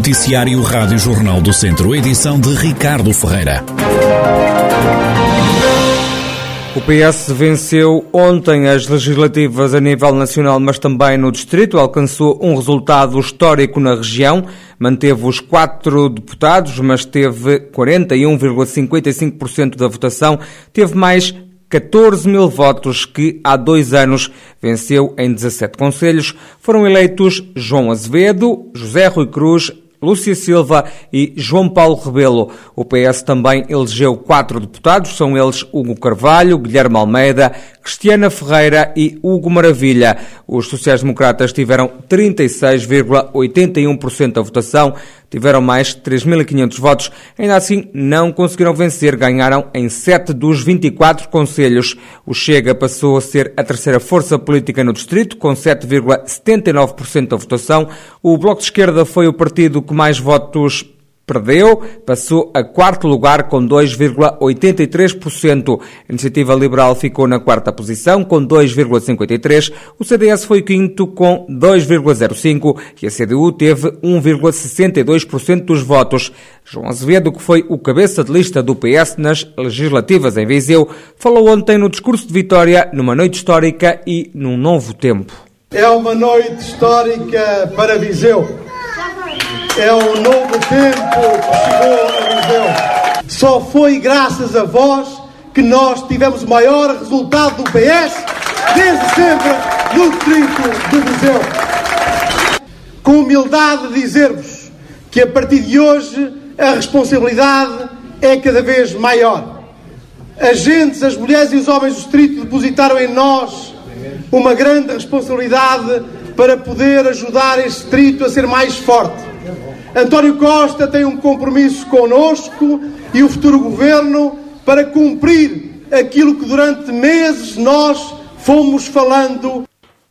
Noticiário Rádio Jornal do Centro, edição de Ricardo Ferreira. O PS venceu ontem as legislativas a nível nacional, mas também no distrito. Alcançou um resultado histórico na região. Manteve os quatro deputados, mas teve 41,55% da votação. Teve mais 14 mil votos que há dois anos venceu em 17 conselhos. Foram eleitos João Azevedo, José Rui Cruz, Lúcia Silva e João Paulo Rebelo. O PS também elegeu quatro deputados, são eles Hugo Carvalho, Guilherme Almeida, Cristiana Ferreira e Hugo Maravilha. Os sociais-democratas tiveram 36,81% da votação, tiveram mais 3.500 votos. Ainda assim, não conseguiram vencer, ganharam em 7 dos 24 conselhos. O Chega passou a ser a terceira força política no distrito, com 7,79% da votação. O Bloco de Esquerda foi o partido que mais votos perdeu, passou a quarto lugar com 2,83%. A Iniciativa Liberal ficou na quarta posição com 2,53%. O CDS foi quinto com 2,05% e a CDU teve 1,62% dos votos. João Azevedo, que foi o cabeça de lista do PS nas legislativas em Viseu, falou ontem no discurso de vitória numa noite histórica e num novo tempo. É uma noite histórica para Viseu é um novo tempo que chegou a Viseu. Só foi graças a vós que nós tivemos o maior resultado do PS desde sempre no distrito de Viseu. Com humildade dizer-vos que a partir de hoje a responsabilidade é cada vez maior. As gentes, as mulheres e os homens do distrito depositaram em nós uma grande responsabilidade para poder ajudar este distrito a ser mais forte António Costa tem um compromisso conosco e o futuro governo para cumprir aquilo que durante meses nós fomos falando.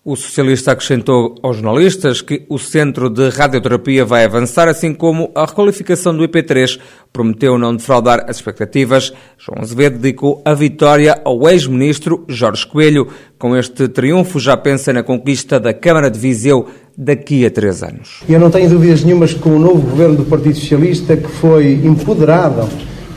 O socialista acrescentou aos jornalistas que o centro de radioterapia vai avançar, assim como a requalificação do IP3. Prometeu não defraudar as expectativas. João Azevedo dedicou a vitória ao ex-ministro Jorge Coelho. Com este triunfo, já pensa na conquista da Câmara de Viseu daqui a três anos. Eu não tenho dúvidas nenhumas que o novo governo do Partido Socialista, que foi empoderado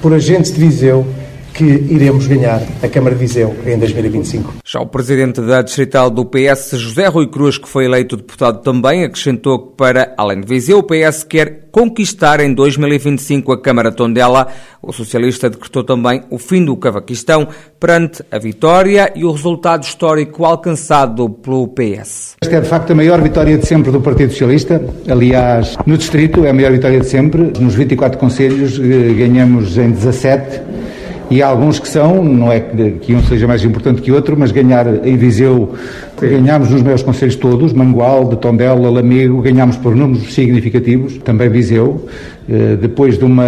por agentes de Viseu, que iremos ganhar a Câmara de Viseu em 2025. Já o presidente da distrital do PS, José Rui Cruz, que foi eleito deputado também, acrescentou que para, além de Viseu, o PS quer conquistar em 2025 a Câmara de Tondela. O socialista decretou também o fim do cavaquistão perante a vitória e o resultado histórico alcançado pelo PS. Esta é, de facto, a maior vitória de sempre do Partido Socialista. Aliás, no distrito é a maior vitória de sempre. Nos 24 conselhos eh, ganhamos em 17 e há alguns que são, não é que um seja mais importante que outro, mas ganhar em Viseu, ganhámos nos meus conselhos todos, Mangualde, Tondela, Lamego, ganhámos por números significativos, também Viseu, eh, depois de uma,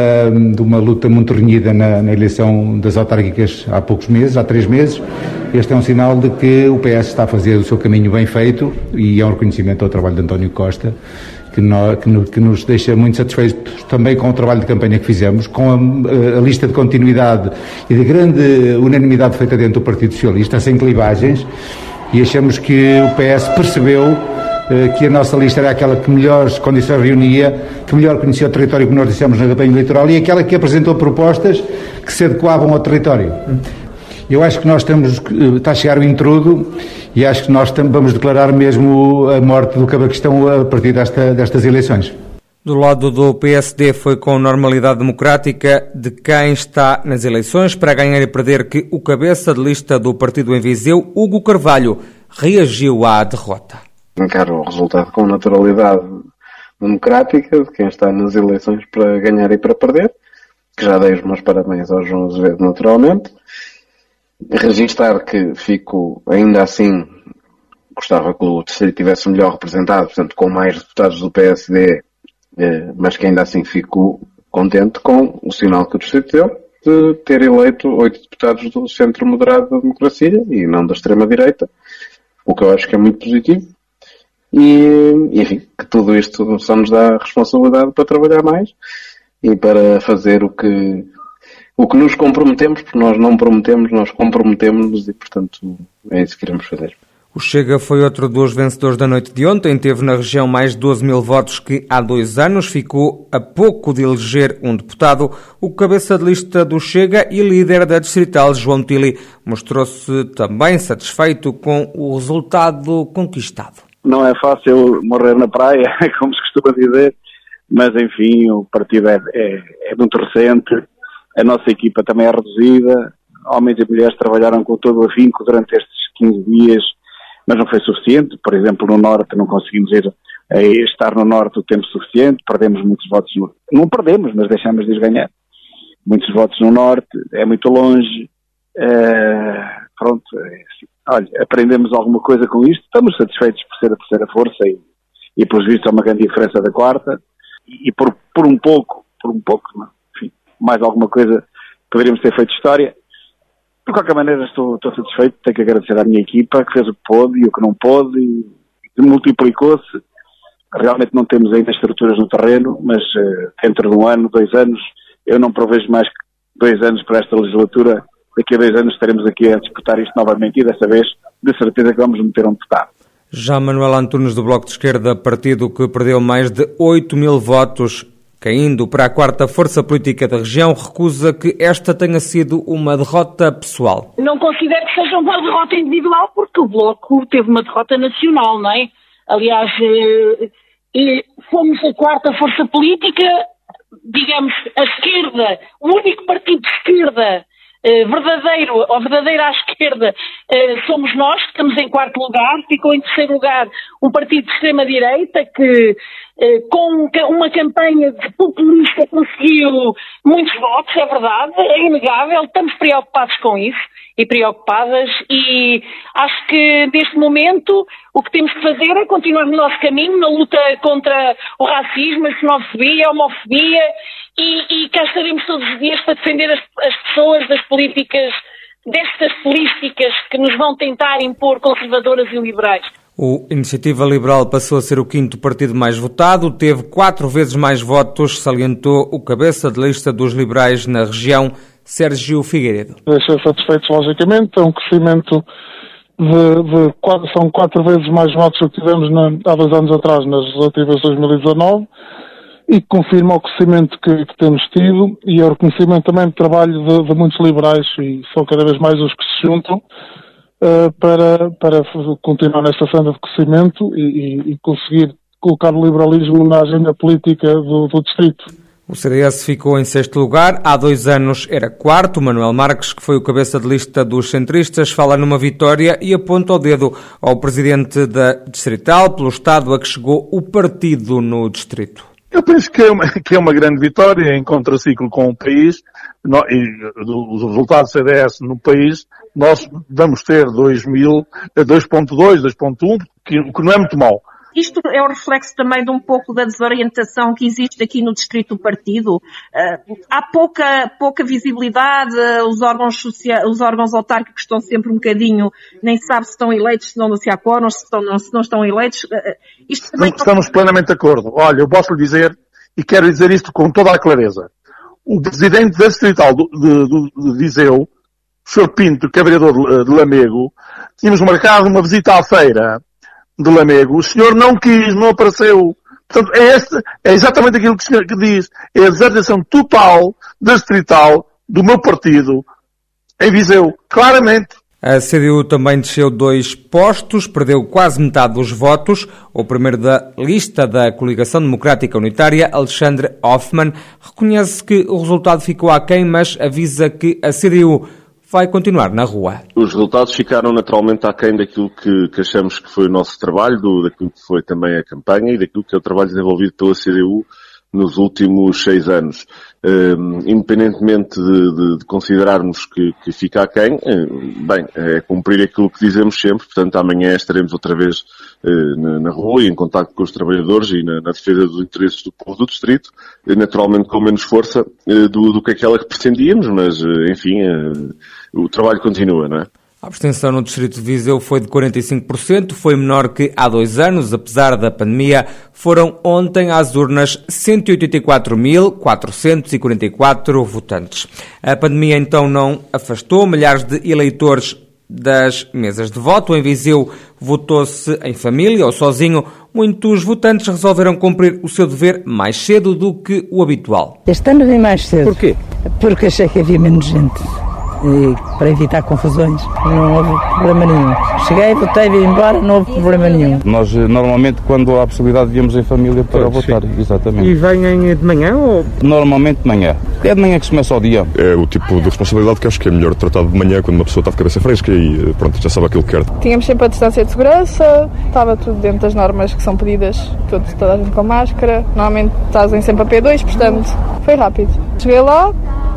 de uma luta muito renhida na, na eleição das autárquicas há poucos meses, há três meses, este é um sinal de que o PS está a fazer o seu caminho bem feito e é um reconhecimento ao trabalho de António Costa que, que, no, que, nos deixa muito satisfeitos também com o trabalho de campanha que fizemos, com a, a, lista de continuidade e de grande unanimidade feita dentro do Partido Socialista, sem clivagens, e achamos que o PS percebeu eh, que a nossa lista era aquela que melhores condições reunia, que melhor conhecia o território que nós dissemos na campanha eleitoral e aquela que apresentou propostas que se adequavam ao território. Eu acho que nós estamos, está a chegar o intrudo e acho que nós vamos declarar mesmo a morte do Cabaquistão a partir desta, destas eleições. Do lado do PSD foi com normalidade democrática de quem está nas eleições para ganhar e perder que o cabeça de lista do partido em Viseu, Hugo Carvalho, reagiu à derrota. Encaro o resultado com naturalidade democrática de quem está nas eleições para ganhar e para perder, que já dei os meus parabéns ao João Azevedo naturalmente, registar que fico, ainda assim, gostava que o distrito tivesse melhor representado, portanto, com mais deputados do PSD, eh, mas que ainda assim fico contente com o sinal que o distrito deu de ter eleito oito deputados do centro moderado da democracia e não da extrema-direita, o que eu acho que é muito positivo. E, enfim, que tudo isto só nos dá responsabilidade para trabalhar mais e para fazer o que o que nos comprometemos, porque nós não prometemos, nós comprometemos-nos e, portanto, é isso que queremos fazer. O Chega foi outro dos vencedores da noite de ontem. Teve na região mais de 12 mil votos que há dois anos ficou a pouco de eleger um deputado. O cabeça de lista do Chega e líder da distrital, João Tili, mostrou-se também satisfeito com o resultado conquistado. Não é fácil morrer na praia, como se costuma dizer, mas enfim, o partido é, é, é muito recente, a nossa equipa também é reduzida, homens e mulheres trabalharam com todo o afinco durante estes 15 dias mas não foi suficiente. Por exemplo, no Norte não conseguimos ir a estar no Norte o tempo suficiente, perdemos muitos votos. No, não perdemos, mas deixamos de os ganhar. Muitos votos no Norte, é muito longe. Uh, pronto, é assim. olha, aprendemos alguma coisa com isto. Estamos satisfeitos por ser a terceira força e, e por visto, é uma grande diferença da quarta. E, por, por um pouco, por um pouco, enfim, mais alguma coisa, poderíamos ter feito história. De qualquer maneira, estou, estou satisfeito. Tenho que agradecer à minha equipa que fez o que pôde e o que não pôde e, multiplicou-se. Realmente não temos ainda estruturas no terreno, mas uh, dentro de um ano, dois anos, eu não provejo mais que dois anos para esta legislatura. Daqui a dois anos estaremos aqui a disputar isto novamente e dessa vez, de certeza que vamos meter um deputado. Já Manuel Antunes, do Bloco de Esquerda, partido que perdeu mais de 8 mil votos Caindo para a quarta força política da região, recusa que esta tenha sido uma derrota pessoal. Não considero que seja uma derrota individual, porque o Bloco teve uma derrota nacional, não é? Aliás, eh, fomos a quarta força política, digamos, a esquerda, o único partido de esquerda eh, verdadeiro, ou verdadeira à esquerda, eh, somos nós, que estamos em quarto lugar, ficou em terceiro lugar um partido de extrema-direita que eh, com uma campanha de populista conseguiu muitos votos, é verdade, é inegável, estamos preocupados com isso e preocupadas e acho que neste momento o que temos que fazer é continuar no nosso caminho na luta contra o racismo, a xenofobia, a homofobia e, e cá estaremos todos os dias para defender as, as pessoas das políticas, destas políticas que nos vão tentar impor conservadoras e liberais. O Iniciativa Liberal passou a ser o quinto partido mais votado, teve quatro vezes mais votos, salientou o cabeça de lista dos liberais na região, Sérgio Figueiredo. Deixa satisfeitos, logicamente, é um crescimento de, de quatro, são quatro vezes mais votos do que tivemos na, há dois anos atrás, nas legislativas de 2019, e confirma o crescimento que, que, temos tido e é o reconhecimento também do trabalho de, de muitos liberais, e são cada vez mais os que se juntam uh, para, para continuar nesta senda de crescimento e, e, conseguir colocar o liberalismo na agenda política do, do distrito. O CDS ficou em sexto lugar, há dois anos era quarto. Manuel Marques, que foi o cabeça de lista dos centristas, fala numa vitória e aponta o dedo ao presidente da Distrital pelo estado a que chegou o partido no distrito. Eu penso que é uma, que é uma grande vitória em contraciclo com o país no, e os resultados do CDS no país. Nós vamos ter 2.000, 2.2, 2.1, que, que não é muito mau. Isto é o reflexo também de um pouco da desorientação que existe aqui no distrito do partido. Uh, há pouca, pouca visibilidade, os órgãos, os órgãos autárquicos estão sempre um bocadinho, nem sabe se estão eleitos, se não, se quórum, se, estão, não, se não estão eleitos. Uh, isto. Estamos plenamente de acordo. Olha, eu posso lhe dizer, e quero dizer isto com toda a clareza. O presidente da distrital de, de Viseu, o Sr. Pinto, que é vereador de Lamego, tínhamos marcado uma visita à feira de Lamego, o senhor não quis, não apareceu. Portanto, é, este, é exatamente aquilo que o senhor que diz. É a desertação total distrital do meu partido em Viseu. Claramente. A CDU também desceu dois postos, perdeu quase metade dos votos. O primeiro da lista da Coligação Democrática Unitária, Alexandre Hoffmann, reconhece que o resultado ficou aquém, mas avisa que a CDU vai continuar na rua. Os resultados ficaram naturalmente aquém daquilo que, que achamos que foi o nosso trabalho, do, daquilo que foi também a campanha e daquilo que é o trabalho desenvolvido pela CDU nos últimos seis anos. Uh, independentemente de, de, de, considerarmos que, que fica aquém, uh, bem, é cumprir aquilo que dizemos sempre, portanto amanhã estaremos outra vez uh, na, na, rua e em contato com os trabalhadores e na, na defesa dos interesses do povo do distrito, naturalmente com menos força do, do que aquela que pretendíamos, mas enfim, o trabalho continua, não é? A abstenção no Distrito de Viseu foi de 45%, foi menor que há dois anos, apesar da pandemia. Foram ontem às urnas 184.444 votantes. A pandemia então não afastou milhares de eleitores das mesas de voto. Em Viseu votou-se em família ou sozinho. Muitos votantes resolveram cumprir o seu dever mais cedo do que o habitual. Este ano vim mais cedo. Porquê? Porque achei que havia menos gente. E para evitar confusões, não houve problema nenhum. Cheguei, votei, vim embora, não houve problema nenhum. Nós, eh, normalmente, quando há a possibilidade, viemos em família para pois, votar, sim. exatamente. E vêm de manhã ou...? Normalmente de manhã. É de manhã que se começa o dia. É o tipo de responsabilidade que acho que é melhor tratado de manhã, quando uma pessoa está de cabeça fresca e eh, pronto, já sabe aquilo que quer. Tínhamos sempre a distância de segurança, estava tudo dentro das normas que são pedidas, toda, toda a gente com máscara. Normalmente estás sempre a P2, portanto, foi rápido. Cheguei lá,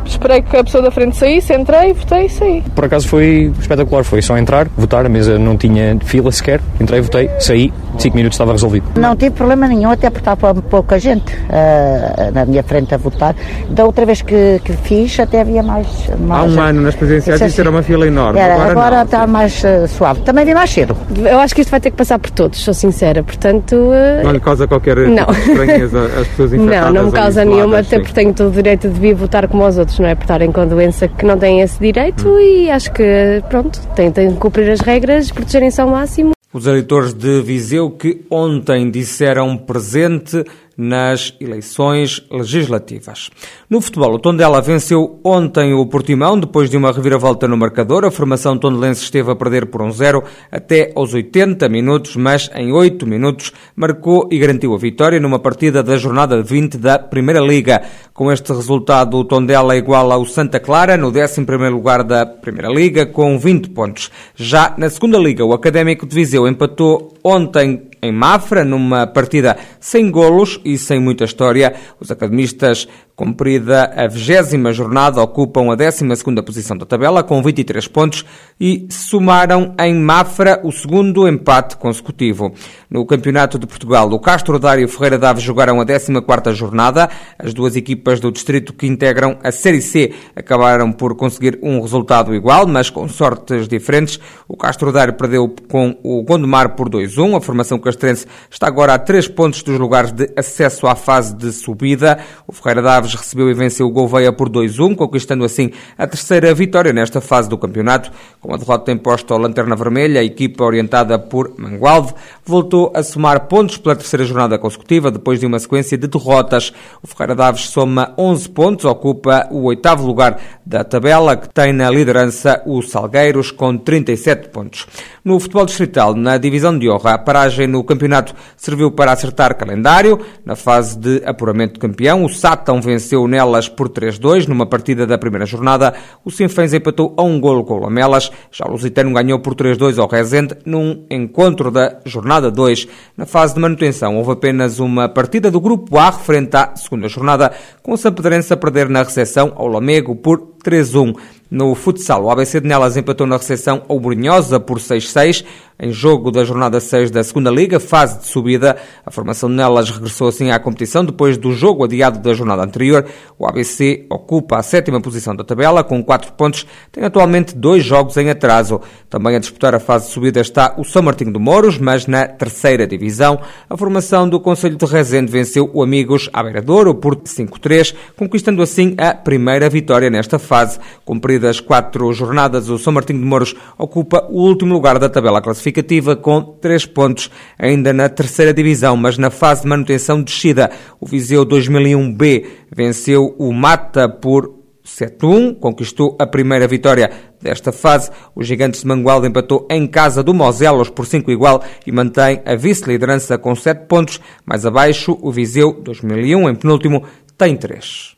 Esperei que a pessoa da frente saísse, entrei, votei e saí. Por acaso foi espetacular, foi só entrar, votar, a mesa não tinha fila sequer, entrei, votei, saí, 5 minutos estava resolvido. Não tive problema nenhum, até porque estava pouca gente uh, na minha frente a votar. Da outra vez que, que fiz, até havia mais. mais Há um ano nas presidenciais isso era uma fila enorme. Era, agora, agora não, está sim. mais uh, suave. Também vi mais cedo. Eu acho que isto vai ter que passar por todos, sou sincera, portanto. Uh... Não lhe causa qualquer não. Tipo estranheza às pessoas infectadas? Não, não me causa nenhuma, até porque tenho todo o direito de vir votar como os outros, não é? Por estarem com doença que não têm esse direito hum. e acho que, pronto, que cumprir as regras, protegerem-se ao máximo. Os eleitores de Viseu que ontem disseram presente nas eleições legislativas. No futebol, o Tondela venceu ontem o Portimão depois de uma reviravolta no marcador. A formação tondelense esteve a perder por um zero até aos 80 minutos, mas em 8 minutos marcou e garantiu a vitória numa partida da jornada 20 da Primeira Liga. Com este resultado, o Tondela é igual ao Santa Clara no 11º lugar da Primeira Liga com 20 pontos. Já na Segunda Liga, o Académico de Viseu empatou ontem em Mafra, numa partida sem golos e sem muita história. Os academistas Cumprida a vigésima jornada, ocupam a 12 posição da tabela com 23 pontos e somaram em Mafra o segundo empate consecutivo. No Campeonato de Portugal, o Castro Dário e Ferreira Daves jogaram a 14 jornada. As duas equipas do distrito que integram a Série C acabaram por conseguir um resultado igual, mas com sortes diferentes. O Castro Dário perdeu com o Gondomar por 2-1. A formação castrense está agora a 3 pontos dos lugares de acesso à fase de subida. O Ferreira Daves recebeu e venceu o Gouveia por 2-1, conquistando assim a terceira vitória nesta fase do campeonato. Com a derrota imposta ao Lanterna Vermelha, a equipa orientada por Mangualde voltou a somar pontos pela terceira jornada consecutiva, depois de uma sequência de derrotas. O Ferreira Daves soma 11 pontos, ocupa o oitavo lugar da tabela, que tem na liderança o Salgueiros, com 37 pontos. No futebol distrital, na divisão de honra, a paragem no campeonato serviu para acertar calendário. Na fase de apuramento de campeão, o Sátão venceu venceu nelas por 3-2 numa partida da primeira jornada. O Sinfãs empatou a um golo com o Lamelas. Já o Lusitano ganhou por 3-2 ao Rezende num encontro da jornada 2. Na fase de manutenção, houve apenas uma partida do Grupo A referente à segunda jornada, com o Sampedrense a perder na recepção ao Lamego por 3-1. No futsal, o ABC de Nelas empatou na recepção ao Brunhosa por 6-6, em jogo da jornada 6 da segunda Liga, fase de subida. A formação Nelas regressou assim à competição depois do jogo adiado da jornada anterior. O ABC ocupa a sétima posição da tabela com 4 pontos, tem atualmente dois jogos em atraso. Também a disputar a fase de subida está o São Martinho de Mouros, mas na terceira divisão. A formação do Conselho de Rezende venceu o Amigos à Beira-Douro por 5-3, conquistando assim a primeira vitória nesta fase. Cumpridas quatro jornadas, o São Martinho de Mouros ocupa o último lugar da tabela classificativa com 3 pontos, ainda na terceira divisão, mas na fase de manutenção descida. O Viseu 2001B venceu o Mata por 7-1, conquistou a primeira vitória desta fase. O Gigantes de Mangualde empatou em casa do Moselos por 5 igual e mantém a vice-liderança com 7 pontos. Mais abaixo, o Viseu 2001, em penúltimo, tem 3.